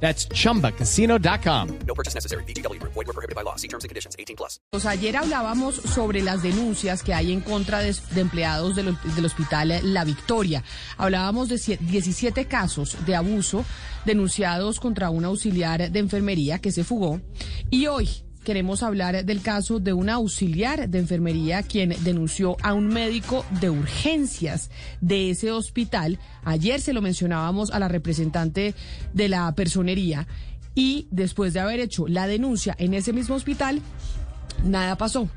That's chumbacasino.com. No purchase necessary. Void were prohibited by law. See terms and conditions. 18 plus. Pues ayer hablábamos sobre las denuncias que hay en contra de, de empleados del, del hospital La Victoria. Hablábamos de sie- 17 casos de abuso denunciados contra un auxiliar de enfermería que se fugó. Y hoy queremos hablar del caso de una auxiliar de enfermería quien denunció a un médico de urgencias de ese hospital. Ayer se lo mencionábamos a la representante de la personería y después de haber hecho la denuncia en ese mismo hospital, nada pasó.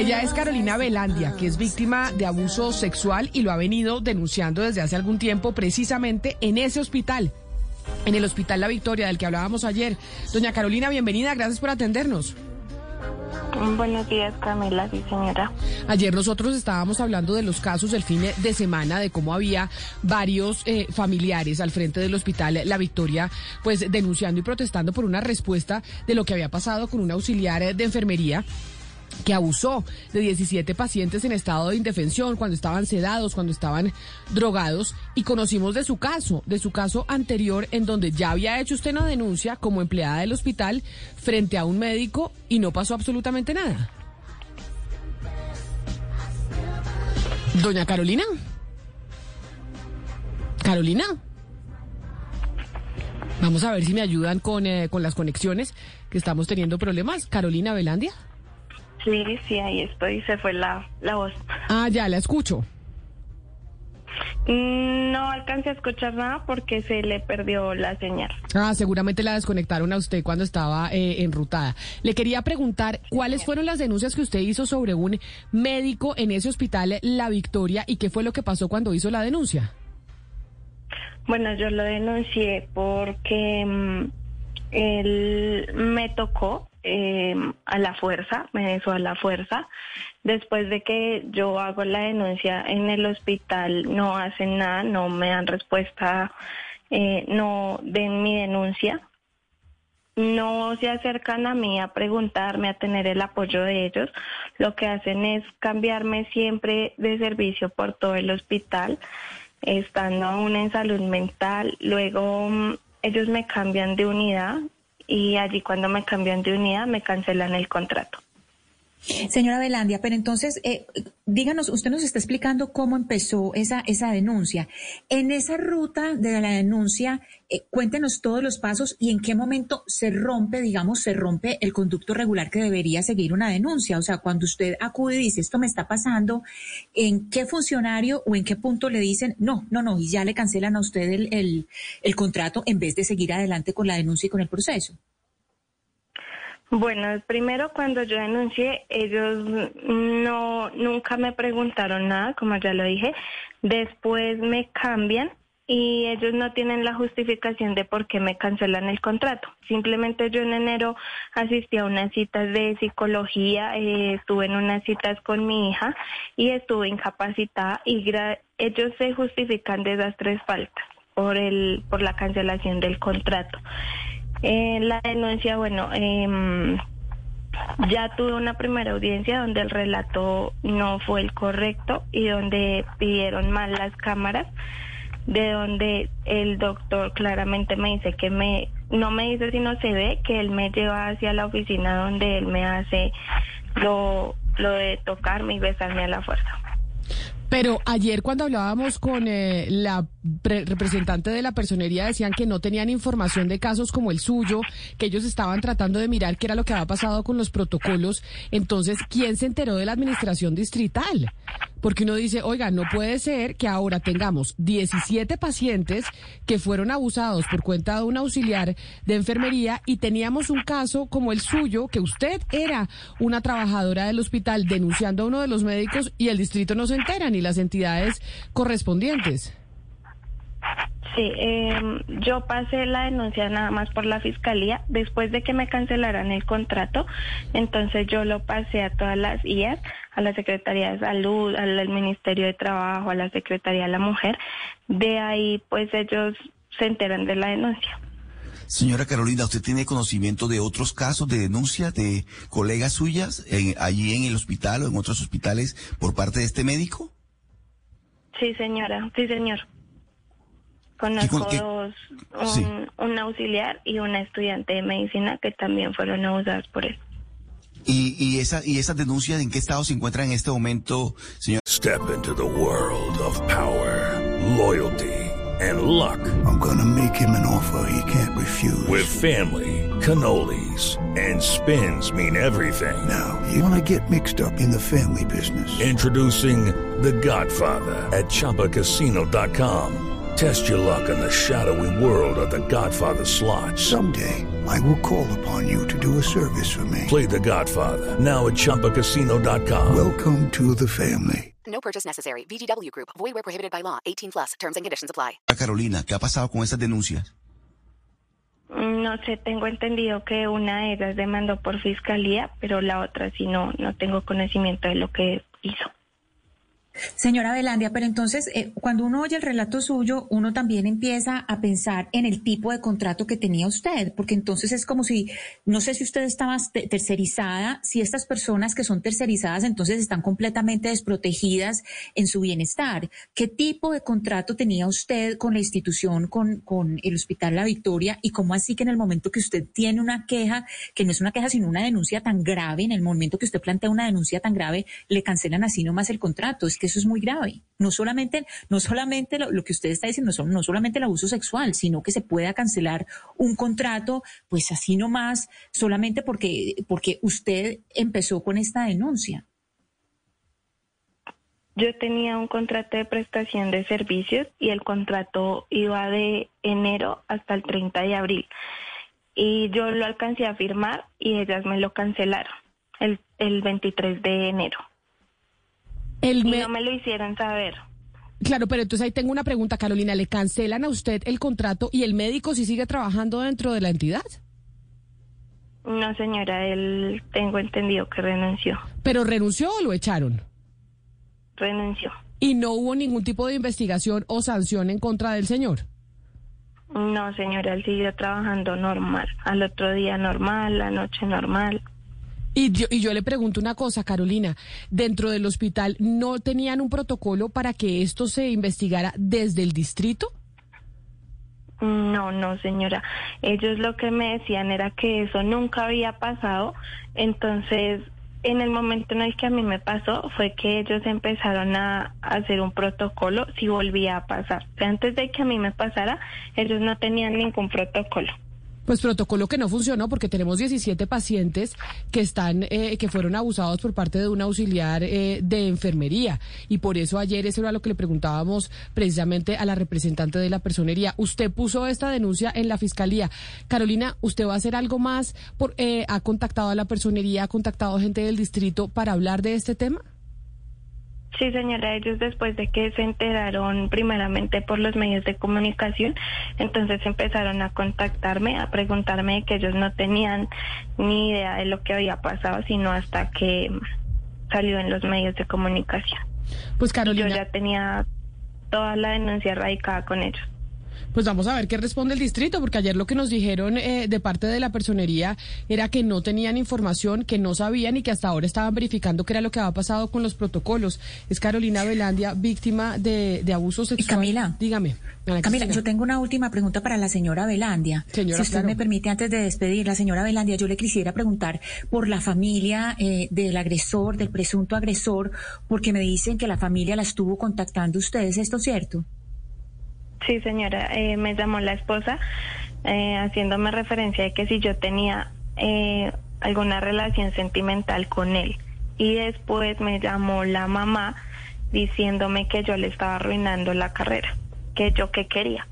Ella es Carolina Velandia, que es víctima de abuso sexual y lo ha venido denunciando desde hace algún tiempo precisamente en ese hospital, en el Hospital La Victoria del que hablábamos ayer. Doña Carolina, bienvenida, gracias por atendernos. Buenos días, Camila, sí, señora. Ayer nosotros estábamos hablando de los casos del fin de semana, de cómo había varios eh, familiares al frente del hospital La Victoria, pues denunciando y protestando por una respuesta de lo que había pasado con un auxiliar eh, de enfermería que abusó de 17 pacientes en estado de indefensión, cuando estaban sedados, cuando estaban drogados, y conocimos de su caso, de su caso anterior, en donde ya había hecho usted una denuncia como empleada del hospital frente a un médico y no pasó absolutamente nada. Doña Carolina. Carolina. Vamos a ver si me ayudan con, eh, con las conexiones, que estamos teniendo problemas. Carolina Velandia. Sí, sí, ahí estoy, se fue la, la voz. Ah, ya la escucho. Mm, No alcancé a escuchar nada porque se le perdió la señal. Ah, seguramente la desconectaron a usted cuando estaba eh, enrutada. Le quería preguntar cuáles fueron las denuncias que usted hizo sobre un médico en ese hospital La Victoria y qué fue lo que pasó cuando hizo la denuncia. Bueno, yo lo denuncié porque mm, él me tocó eh, a la fuerza, me a la fuerza. Después de que yo hago la denuncia en el hospital, no hacen nada, no me dan respuesta, eh, no den mi denuncia. No se acercan a mí a preguntarme, a tener el apoyo de ellos. Lo que hacen es cambiarme siempre de servicio por todo el hospital estando aún en salud mental. Luego mm, ellos me cambian de unidad y allí cuando me cambian de unidad me cancelan el contrato. Señora Velandia, pero entonces, eh, díganos, usted nos está explicando cómo empezó esa, esa denuncia. En esa ruta de la denuncia, eh, cuéntenos todos los pasos y en qué momento se rompe, digamos, se rompe el conducto regular que debería seguir una denuncia. O sea, cuando usted acude y dice, esto me está pasando, ¿en qué funcionario o en qué punto le dicen, no, no, no, y ya le cancelan a usted el, el, el contrato en vez de seguir adelante con la denuncia y con el proceso? Bueno, primero cuando yo denuncié, ellos no nunca me preguntaron nada, como ya lo dije. Después me cambian y ellos no tienen la justificación de por qué me cancelan el contrato. Simplemente yo en enero asistí a unas citas de psicología, eh, estuve en unas citas con mi hija y estuve incapacitada y gra- ellos se justifican de esas tres faltas por el por la cancelación del contrato. Eh, la denuncia, bueno, em, ya tuve una primera audiencia donde el relato no fue el correcto y donde pidieron mal las cámaras, de donde el doctor claramente me dice que me, no me dice si no se ve, que él me lleva hacia la oficina donde él me hace lo, ejemplo, de tocarme y besarme a la fuerza. Pero ayer cuando hablábamos con eh, la pre- representante de la personería decían que no tenían información de casos como el suyo, que ellos estaban tratando de mirar qué era lo que había pasado con los protocolos. Entonces, ¿quién se enteró de la administración distrital? Porque uno dice, oiga, no puede ser que ahora tengamos 17 pacientes que fueron abusados por cuenta de un auxiliar de enfermería y teníamos un caso como el suyo, que usted era una trabajadora del hospital denunciando a uno de los médicos y el distrito no se entera ni las entidades correspondientes. Sí, eh, yo pasé la denuncia nada más por la fiscalía después de que me cancelaran el contrato, entonces yo lo pasé a todas las IAS, a la Secretaría de Salud, al, Ministerio de Trabajo, a la Secretaría de la Mujer. De ahí, pues ellos se enteran de la denuncia. Señora Carolina, ¿usted tiene conocimiento de otros casos de denuncia de colegas suyas en- allí en el hospital o en otros hospitales por parte de este médico? Sí, señora, sí, señor. Conozco qué- dos, un, Sí. un auxiliar y una estudiante de medicina que también fueron abusadas por él. ¿Y, y, esa, ¿Y esas denuncias en qué estado se encuentran en este momento, señor? Step into the world of power, loyalty, and luck. I'm gonna make him an offer he can't refuse. With family, cannolis, and spins mean everything. now, you wanna get mixed up in the family business. Introducing The Godfather at ChumbaCasino.com. Test your luck in the shadowy world of The Godfather slot. Someday, I will call upon you to do a service for me. Play The Godfather now at ChumbaCasino.com. Welcome to the family. No purchase necessary. VGW Group. Void where prohibited by law. 18 plus. Terms and conditions apply. Carolina, ¿qué ha pasado con esas denuncias? No sé, tengo entendido que una de ellas demandó por fiscalía, pero la otra sí no, no tengo conocimiento de lo que hizo. Señora Velandia, pero entonces, eh, cuando uno oye el relato suyo, uno también empieza a pensar en el tipo de contrato que tenía usted, porque entonces es como si, no sé si usted estaba te- tercerizada, si estas personas que son tercerizadas entonces están completamente desprotegidas en su bienestar. ¿Qué tipo de contrato tenía usted con la institución, con, con el Hospital La Victoria? Y cómo así que en el momento que usted tiene una queja, que no es una queja sino una denuncia tan grave, en el momento que usted plantea una denuncia tan grave, le cancelan así nomás el contrato? Es que eso es muy grave. No solamente, no solamente lo, lo que usted está diciendo, no, no solamente el abuso sexual, sino que se pueda cancelar un contrato, pues así nomás, solamente porque, porque usted empezó con esta denuncia. Yo tenía un contrato de prestación de servicios y el contrato iba de enero hasta el 30 de abril. Y yo lo alcancé a firmar y ellas me lo cancelaron el, el 23 de enero. El Y me- no me lo hicieron saber. Claro, pero entonces ahí tengo una pregunta, Carolina. ¿Le cancelan a usted el contrato y el médico si sigue trabajando dentro de la entidad? No, señora, él tengo entendido que renunció. ¿Pero renunció o lo echaron? Renunció. ¿Y no hubo ningún tipo de investigación o sanción en contra del señor? No, señora, él siguió trabajando normal. Al otro día normal, la noche normal. Y yo, y yo le pregunto una cosa, Carolina. ¿Dentro del hospital no tenían un protocolo para que esto se investigara desde el distrito? No, no, señora. Ellos lo que me decían era que eso nunca había pasado. Entonces, en el momento en el que a mí me pasó, fue que ellos empezaron a hacer un protocolo si volvía a pasar. Antes de que a mí me pasara, ellos no tenían ningún protocolo. Pues protocolo que no funcionó porque tenemos 17 pacientes que están, eh, que fueron abusados por parte de un auxiliar eh, de enfermería. Y por eso ayer eso era lo que le preguntábamos precisamente a la representante de la personería. Usted puso esta denuncia en la fiscalía. Carolina, ¿usted va a hacer algo más? Por, eh, ¿Ha contactado a la personería, ha contactado gente del distrito para hablar de este tema? Sí, señora, ellos después de que se enteraron primeramente por los medios de comunicación, entonces empezaron a contactarme, a preguntarme que ellos no tenían ni idea de lo que había pasado, sino hasta que salió en los medios de comunicación. Pues Yo Carolina. ya tenía toda la denuncia radicada con ellos. Pues vamos a ver qué responde el distrito, porque ayer lo que nos dijeron eh, de parte de la personería era que no tenían información, que no sabían y que hasta ahora estaban verificando qué era lo que había pasado con los protocolos. Es Carolina Velandia, víctima de, de abuso sexual. Camila. Dígame. Camila, yo tengo una última pregunta para la señora Velandia. Señora, si usted claro. me permite, antes de despedir, la señora Velandia, yo le quisiera preguntar por la familia eh, del agresor, del presunto agresor, porque me dicen que la familia la estuvo contactando ustedes, ¿esto es cierto? Sí, señora, eh, me llamó la esposa eh, haciéndome referencia de que si yo tenía eh, alguna relación sentimental con él. Y después me llamó la mamá diciéndome que yo le estaba arruinando la carrera, que yo qué quería.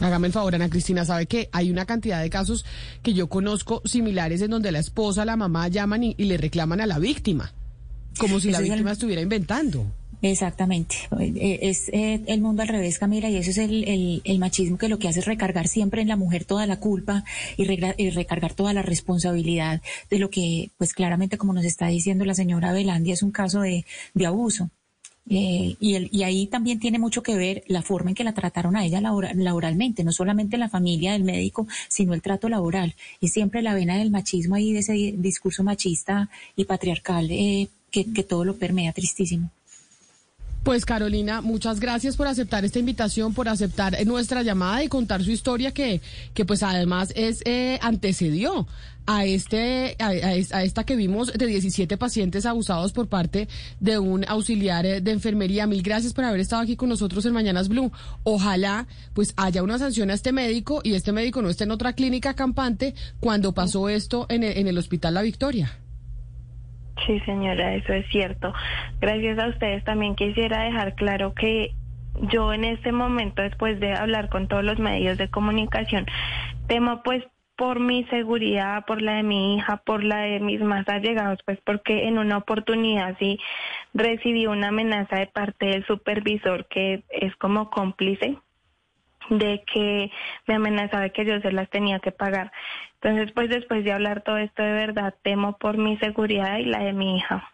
Hágame el favor, Ana Cristina, sabe que hay una cantidad de casos que yo conozco similares en donde la esposa, la mamá llaman y, y le reclaman a la víctima, como si la el- víctima estuviera inventando. Exactamente. Eh, Es eh, el mundo al revés, Camila, y eso es el, machismo que lo que hace es recargar siempre en la mujer toda la culpa y, recargar toda la responsabilidad de lo que, pues claramente, como nos está diciendo la señora Velandia, es un caso de, abuso. Eh, y, el- y ahí también tiene mucho que ver la forma en que la trataron a ella labora- laboralmente, no solamente la familia del médico, sino el trato laboral. Y siempre la vena del machismo ahí, de ese di- discurso machista y patriarcal eh, que, que todo lo permea, tristísimo. Pues Carolina, muchas gracias por aceptar esta invitación, por aceptar eh, nuestra llamada y contar su historia que, que pues además es eh, antecedió a este a, a es- a esta que vimos de 17 pacientes abusados por parte de un auxiliar eh, de enfermería. Mil gracias por haber estado aquí con nosotros en Mañanas Blue. Ojalá pues haya una sanción a este médico y este médico no esté en otra clínica campante cuando pasó esto en el, en el Hospital La Victoria. Sí, señora, eso es cierto. Gracias a ustedes también quisiera dejar claro que yo en este momento, después de hablar con todos los medios de comunicación, temo pues por mi seguridad, por la de mi hija, por la de mis más allegados, pues porque en una oportunidad sí recibí una amenaza de parte del supervisor que es como cómplice de que me amenazaba que yo se las tenía que pagar. Entonces, pues después de hablar todo esto de verdad, temo por mi seguridad y la de mi hija.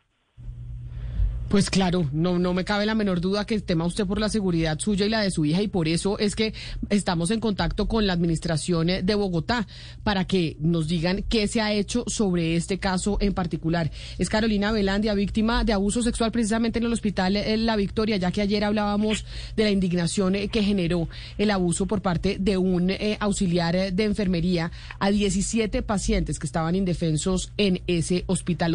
Pues claro, no, no me cabe la menor duda que tema usted por la seguridad suya y la de su hija y por eso es que estamos en contacto con la administración eh, de Bogotá para que nos digan qué se ha hecho sobre este caso en particular. Es Carolina Velandia, víctima de abuso sexual precisamente en el hospital eh, La Victoria, ya que ayer hablábamos de la indignación eh, que generó el abuso por parte de un auxiliar de enfermería a 17 pacientes que estaban indefensos en ese hospital.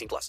18 plus.